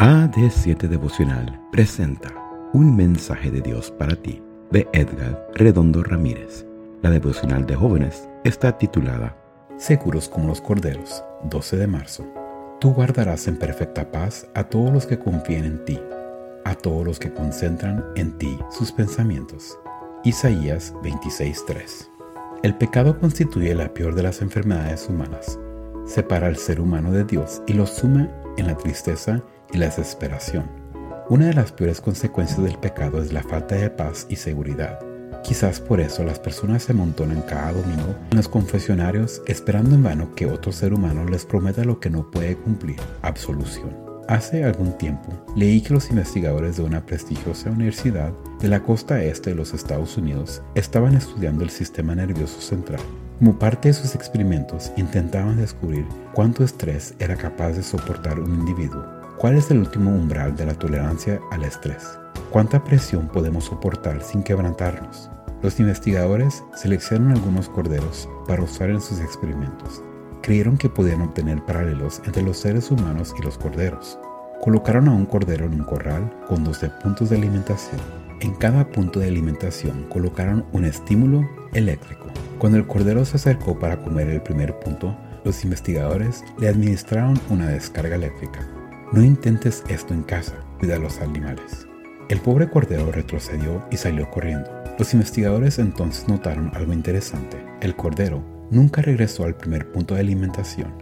AD7 Devocional presenta Un mensaje de Dios para ti de Edgar Redondo Ramírez. La devocional de jóvenes está titulada Seguros como los corderos, 12 de marzo. Tú guardarás en perfecta paz a todos los que confíen en ti, a todos los que concentran en ti sus pensamientos. Isaías 26:3. El pecado constituye la peor de las enfermedades humanas. Separa al ser humano de Dios y lo sume en la tristeza y la desesperación. Una de las peores consecuencias del pecado es la falta de paz y seguridad. Quizás por eso las personas se amontonan cada domingo en los confesionarios esperando en vano que otro ser humano les prometa lo que no puede cumplir, absolución. Hace algún tiempo leí que los investigadores de una prestigiosa universidad de la costa este de los Estados Unidos estaban estudiando el sistema nervioso central. Como parte de sus experimentos intentaban descubrir cuánto estrés era capaz de soportar un individuo ¿Cuál es el último umbral de la tolerancia al estrés? ¿Cuánta presión podemos soportar sin quebrantarnos? Los investigadores seleccionaron algunos corderos para usar en sus experimentos. Creyeron que podían obtener paralelos entre los seres humanos y los corderos. Colocaron a un cordero en un corral con 12 puntos de alimentación. En cada punto de alimentación colocaron un estímulo eléctrico. Cuando el cordero se acercó para comer el primer punto, los investigadores le administraron una descarga eléctrica. No intentes esto en casa, cuida a los animales. El pobre cordero retrocedió y salió corriendo. Los investigadores entonces notaron algo interesante. El cordero nunca regresó al primer punto de alimentación.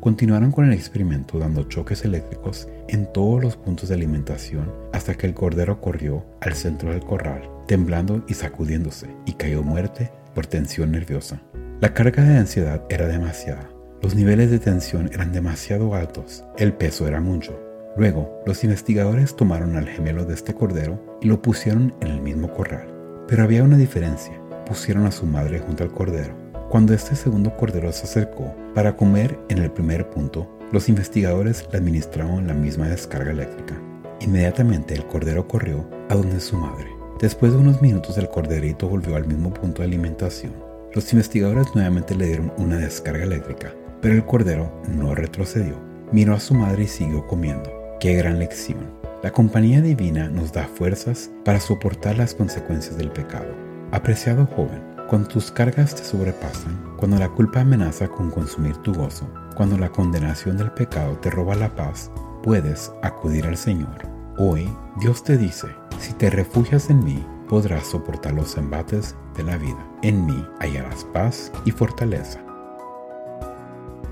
Continuaron con el experimento dando choques eléctricos en todos los puntos de alimentación hasta que el cordero corrió al centro del corral, temblando y sacudiéndose, y cayó muerte por tensión nerviosa. La carga de ansiedad era demasiada. Los niveles de tensión eran demasiado altos, el peso era mucho. Luego, los investigadores tomaron al gemelo de este cordero y lo pusieron en el mismo corral. Pero había una diferencia, pusieron a su madre junto al cordero. Cuando este segundo cordero se acercó para comer en el primer punto, los investigadores le administraron la misma descarga eléctrica. Inmediatamente el cordero corrió a donde su madre. Después de unos minutos el corderito volvió al mismo punto de alimentación. Los investigadores nuevamente le dieron una descarga eléctrica, pero el cordero no retrocedió. Miró a su madre y siguió comiendo. Qué gran lección. La compañía divina nos da fuerzas para soportar las consecuencias del pecado. Apreciado joven, cuando tus cargas te sobrepasan, cuando la culpa amenaza con consumir tu gozo, cuando la condenación del pecado te roba la paz, puedes acudir al Señor. Hoy Dios te dice, si te refugias en mí, podrás soportar los embates de la vida. En mí hallarás paz y fortaleza.